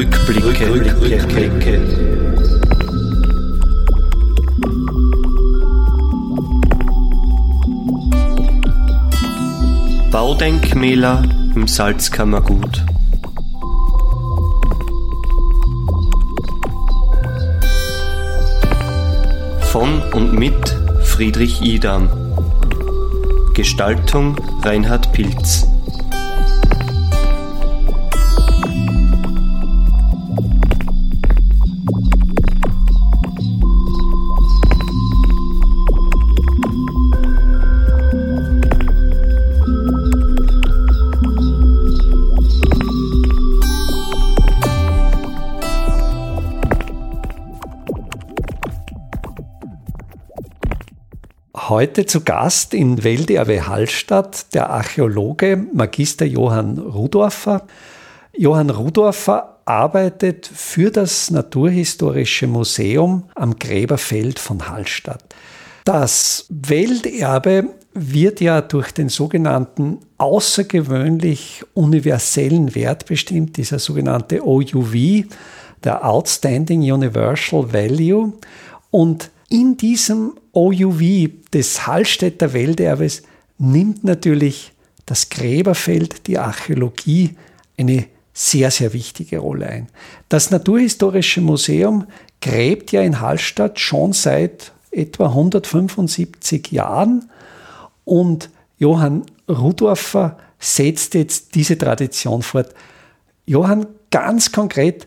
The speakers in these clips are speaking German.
Rückblicke. Rückblicke. Baudenkmäler im Salzkammergut. Von und mit Friedrich Idam. Gestaltung Reinhard Pilz. Heute zu Gast in Welderbe Hallstatt der Archäologe Magister Johann Rudorfer. Johann Rudorfer arbeitet für das Naturhistorische Museum am Gräberfeld von Hallstatt. Das Welterbe wird ja durch den sogenannten außergewöhnlich universellen Wert bestimmt, dieser sogenannte OUV, der Outstanding Universal Value. Und in diesem OUV des Hallstätter Welterbes nimmt natürlich das Gräberfeld, die Archäologie eine sehr, sehr wichtige Rolle ein. Das Naturhistorische Museum gräbt ja in Hallstatt schon seit etwa 175 Jahren und Johann Rudorfer setzt jetzt diese Tradition fort. Johann, ganz konkret,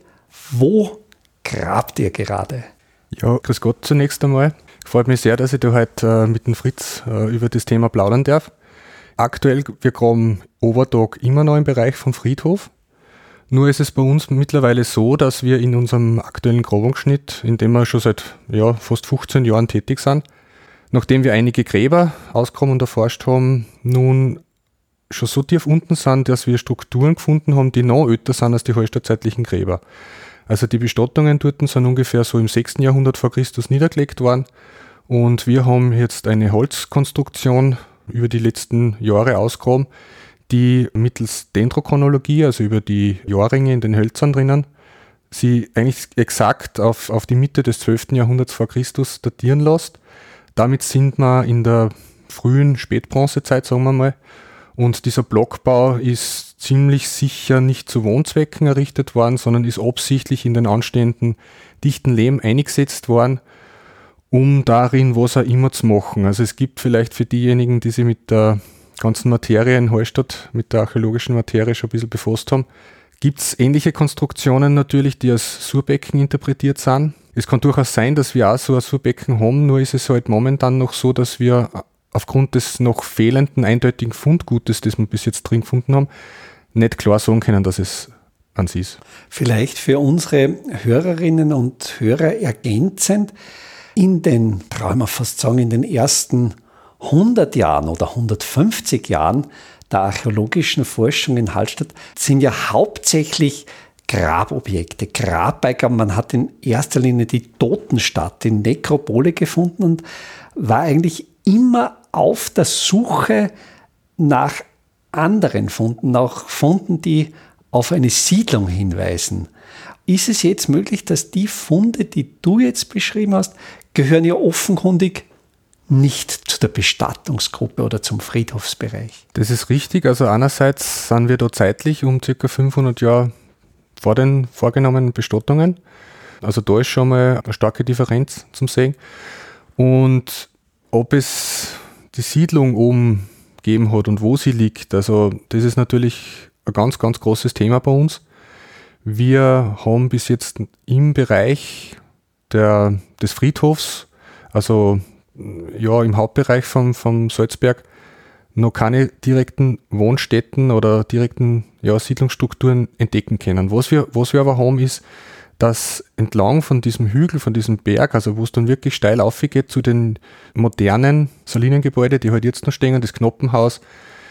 wo grabt ihr gerade? Ja, grüß Gott zunächst einmal. Freut mich sehr, dass ich da heute äh, mit dem Fritz äh, über das Thema plaudern darf. Aktuell, wir graben Overtag immer noch im Bereich vom Friedhof. Nur ist es bei uns mittlerweile so, dass wir in unserem aktuellen Grabungsschnitt, in dem wir schon seit ja, fast 15 Jahren tätig sind, nachdem wir einige Gräber auskommen und erforscht haben, nun schon so tief unten sind, dass wir Strukturen gefunden haben, die noch älter sind als die hallstattzeitlichen Gräber. Also die Bestattungen dort sind ungefähr so im 6. Jahrhundert vor Christus niedergelegt worden. Und wir haben jetzt eine Holzkonstruktion über die letzten Jahre ausgraben, die mittels Dendrochronologie, also über die Jahrringe in den Hölzern drinnen, sie eigentlich exakt auf, auf die Mitte des 12. Jahrhunderts vor Christus datieren lässt. Damit sind wir in der frühen Spätbronzezeit, sagen wir mal. Und dieser Blockbau ist ziemlich sicher nicht zu Wohnzwecken errichtet worden, sondern ist absichtlich in den anstehenden dichten Lehm eingesetzt worden, um darin was auch immer zu machen. Also es gibt vielleicht für diejenigen, die sich mit der ganzen Materie in Hallstatt, mit der archäologischen Materie schon ein bisschen befasst haben, gibt es ähnliche Konstruktionen natürlich, die als Surbecken interpretiert sind. Es kann durchaus sein, dass wir auch so ein Surbecken haben, nur ist es halt momentan noch so, dass wir aufgrund des noch fehlenden eindeutigen Fundgutes, das wir bis jetzt drin gefunden haben, nicht klar sagen können, dass es an sie ist. Vielleicht für unsere Hörerinnen und Hörer ergänzend, in den, trauen wir fast sagen, in den ersten 100 Jahren oder 150 Jahren der archäologischen Forschung in Hallstatt sind ja hauptsächlich Grabobjekte, Grabbeigaben. Man hat in erster Linie die Totenstadt, die Nekropole gefunden und war eigentlich immer auf der Suche nach anderen Funden, auch Funden, die auf eine Siedlung hinweisen. Ist es jetzt möglich, dass die Funde, die du jetzt beschrieben hast, gehören ja offenkundig nicht zu der Bestattungsgruppe oder zum Friedhofsbereich? Das ist richtig. Also einerseits sind wir da zeitlich um ca. 500 Jahre vor den vorgenommenen Bestattungen. Also da ist schon mal eine starke Differenz zum Sehen. Und ob es die Siedlung oben gegeben hat und wo sie liegt. Also das ist natürlich ein ganz, ganz großes Thema bei uns. Wir haben bis jetzt im Bereich der, des Friedhofs, also ja im Hauptbereich vom, vom Salzberg, noch keine direkten Wohnstätten oder direkten ja, Siedlungsstrukturen entdecken können. Was wir, was wir aber haben, ist dass entlang von diesem Hügel, von diesem Berg, also wo es dann wirklich steil aufgeht zu den modernen Salinengebäuden, die halt jetzt noch stehen, das Knoppenhaus,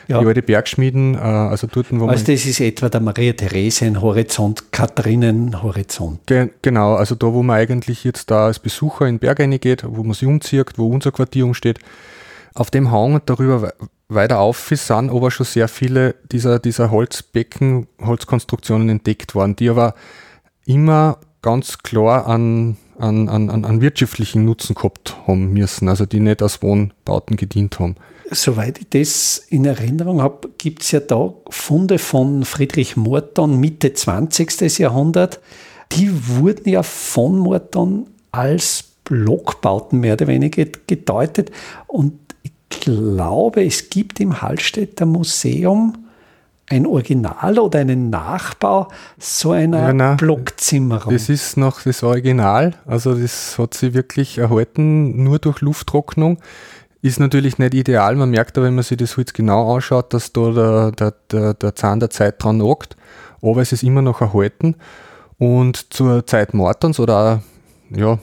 ja. die alte Bergschmieden, äh, also dort, wo also das ist etwa der Maria-Theresien-Horizont, Katharinen-Horizont. Ge genau, also da, wo man eigentlich jetzt da als Besucher in den Berg reingeht, wo man sich umzieht, wo unser Quartier umsteht, auf dem Hang und darüber weiter auf sind aber schon sehr viele dieser, dieser Holzbecken, Holzkonstruktionen entdeckt worden, die aber immer ganz klar an, an, an, an wirtschaftlichen Nutzen gehabt haben müssen, also die nicht als Wohnbauten gedient haben. Soweit ich das in Erinnerung habe, gibt es ja da Funde von Friedrich Morton Mitte 20. Jahrhundert. Die wurden ja von Morton als Blockbauten mehr oder weniger gedeutet. Und ich glaube, es gibt im Hallstätter Museum ein Original oder einen Nachbau so einer ja, nein, Blockzimmerung. Das ist noch das Original, also das hat sich wirklich erhalten, nur durch Lufttrocknung. Ist natürlich nicht ideal, man merkt aber, wenn man sich das Holz genau anschaut, dass da der, der, der, der Zahn der Zeit dran nagt, aber es ist immer noch erhalten. Und zur Zeit Mortons oder ja,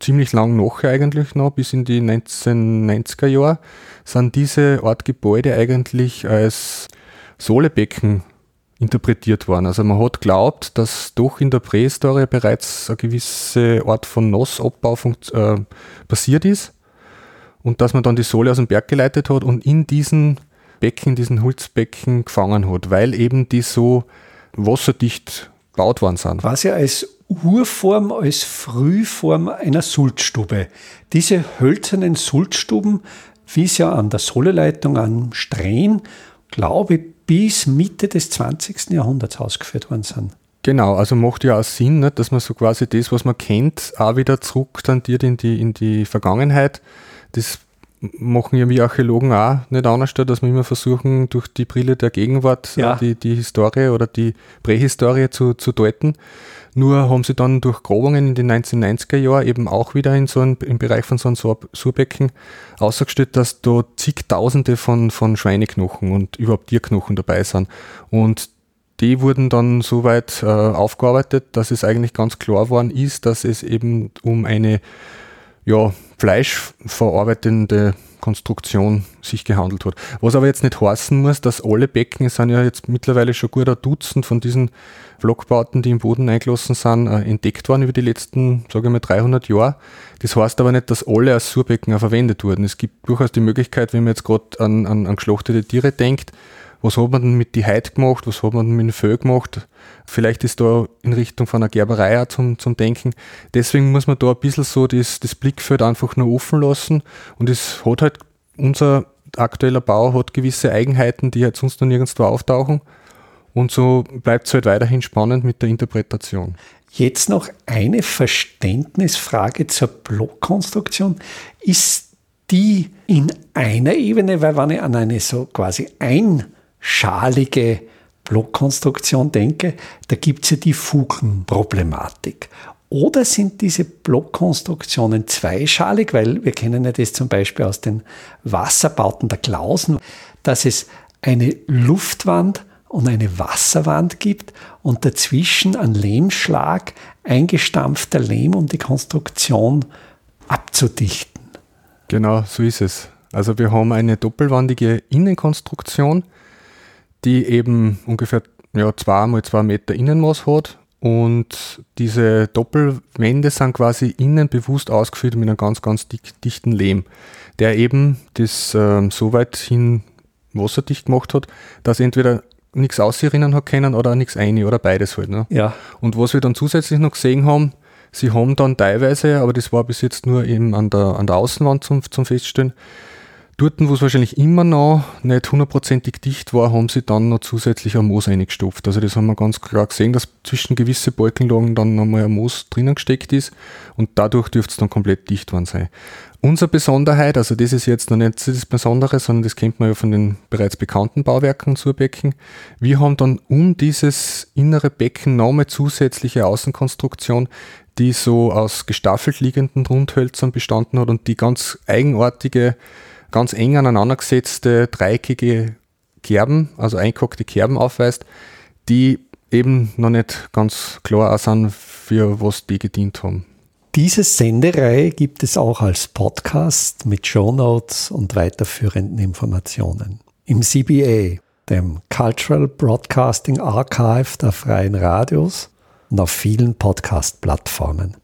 ziemlich lang nachher eigentlich noch, bis in die 1990er Jahre, sind diese Art Gebäude eigentlich als Sohlebecken interpretiert worden. Also man hat glaubt, dass doch in der Prähistorie bereits eine gewisse Art von Nassabbau äh, passiert ist und dass man dann die Sohle aus dem Berg geleitet hat und in diesen Becken, diesen Holzbecken gefangen hat, weil eben die so wasserdicht gebaut worden sind. Quasi als Urform, als Frühform einer Sulzstube. Diese hölzernen Sulzstuben, wie es ja an der Sohleleitung am Strähn, glaube ich, bis Mitte des 20. Jahrhunderts ausgeführt worden sind. Genau, also macht ja auch Sinn, nicht, dass man so quasi das, was man kennt, auch wieder zurück tantiert in die, in die Vergangenheit. Das machen ja wir Archäologen auch nicht anders, dass wir immer versuchen, durch die Brille der Gegenwart ja. die, die Historie oder die Prähistorie zu, zu deuten. Nur haben sie dann durch Grabungen in den 1990er Jahren eben auch wieder in so einem, im Bereich von so einem Surbecken ausgestellt, dass da zigtausende von, von Schweineknochen und überhaupt Tierknochen dabei sind. Und die wurden dann soweit äh, aufgearbeitet, dass es eigentlich ganz klar worden ist, dass es eben um eine ja, fleischverarbeitende Konstruktion sich gehandelt hat. Was aber jetzt nicht heißen muss, dass alle Becken, es sind ja jetzt mittlerweile schon gut ein Dutzend von diesen Blockbauten, die im Boden eingelassen sind, äh, entdeckt worden über die letzten, sage ich mal, 300 Jahre. Das heißt aber nicht, dass alle als Surbecken verwendet wurden. Es gibt durchaus die Möglichkeit, wenn man jetzt gerade an, an, an geschlachtete Tiere denkt, was hat man denn mit die Heid gemacht, was hat man denn mit dem Föhl gemacht, vielleicht ist da in Richtung von einer Gerberei auch zum, zum Denken. Deswegen muss man da ein bisschen so das, das Blickfeld einfach nur offen lassen und es hat halt, unser aktueller Bau hat gewisse Eigenheiten, die halt sonst noch nirgendwo auftauchen und so bleibt es halt weiterhin spannend mit der Interpretation. Jetzt noch eine Verständnisfrage zur Blockkonstruktion. Ist die in einer Ebene, weil wenn ich an eine so quasi ein schalige Blockkonstruktion denke, da gibt es ja die Fugenproblematik. Oder sind diese Blockkonstruktionen zweischalig, weil wir kennen ja das zum Beispiel aus den Wasserbauten der Klausen, dass es eine Luftwand und eine Wasserwand gibt und dazwischen ein Lehmschlag, eingestampfter Lehm, um die Konstruktion abzudichten. Genau, so ist es. Also wir haben eine doppelwandige Innenkonstruktion, die eben ungefähr ja, zwei mal zwei Meter Innenmaß hat. Und diese Doppelwände sind quasi innen bewusst ausgeführt mit einem ganz, ganz dick, dichten Lehm, der eben das ähm, so weit hin wasserdicht gemacht hat, dass entweder nichts ausserinnen hat können oder nichts ein oder beides halt. Ne? Ja. Und was wir dann zusätzlich noch gesehen haben, sie haben dann teilweise, aber das war bis jetzt nur eben an der, an der Außenwand zum, zum Feststellen, Dort, wo es wahrscheinlich immer noch nicht hundertprozentig dicht war, haben sie dann noch zusätzlich ein Moos eingestopft. Also das haben wir ganz klar gesehen, dass zwischen gewisse Balkenlagen dann nochmal ein Moos drinnen gesteckt ist und dadurch dürfte es dann komplett dicht worden sein. Unsere Besonderheit, also das ist jetzt noch nicht das Besondere, sondern das kennt man ja von den bereits bekannten Bauwerken zur Becken. Wir haben dann um dieses innere Becken nochmal zusätzliche Außenkonstruktion, die so aus gestaffelt liegenden Rundhölzern bestanden hat und die ganz eigenartige ganz eng aneinandergesetzte dreieckige Kerben, also eingehackte Kerben aufweist, die eben noch nicht ganz klar sind, für was die gedient haben. Diese Sendereihe gibt es auch als Podcast mit Shownotes und weiterführenden Informationen. Im CBA, dem Cultural Broadcasting Archive der Freien Radios und auf vielen Podcast-Plattformen.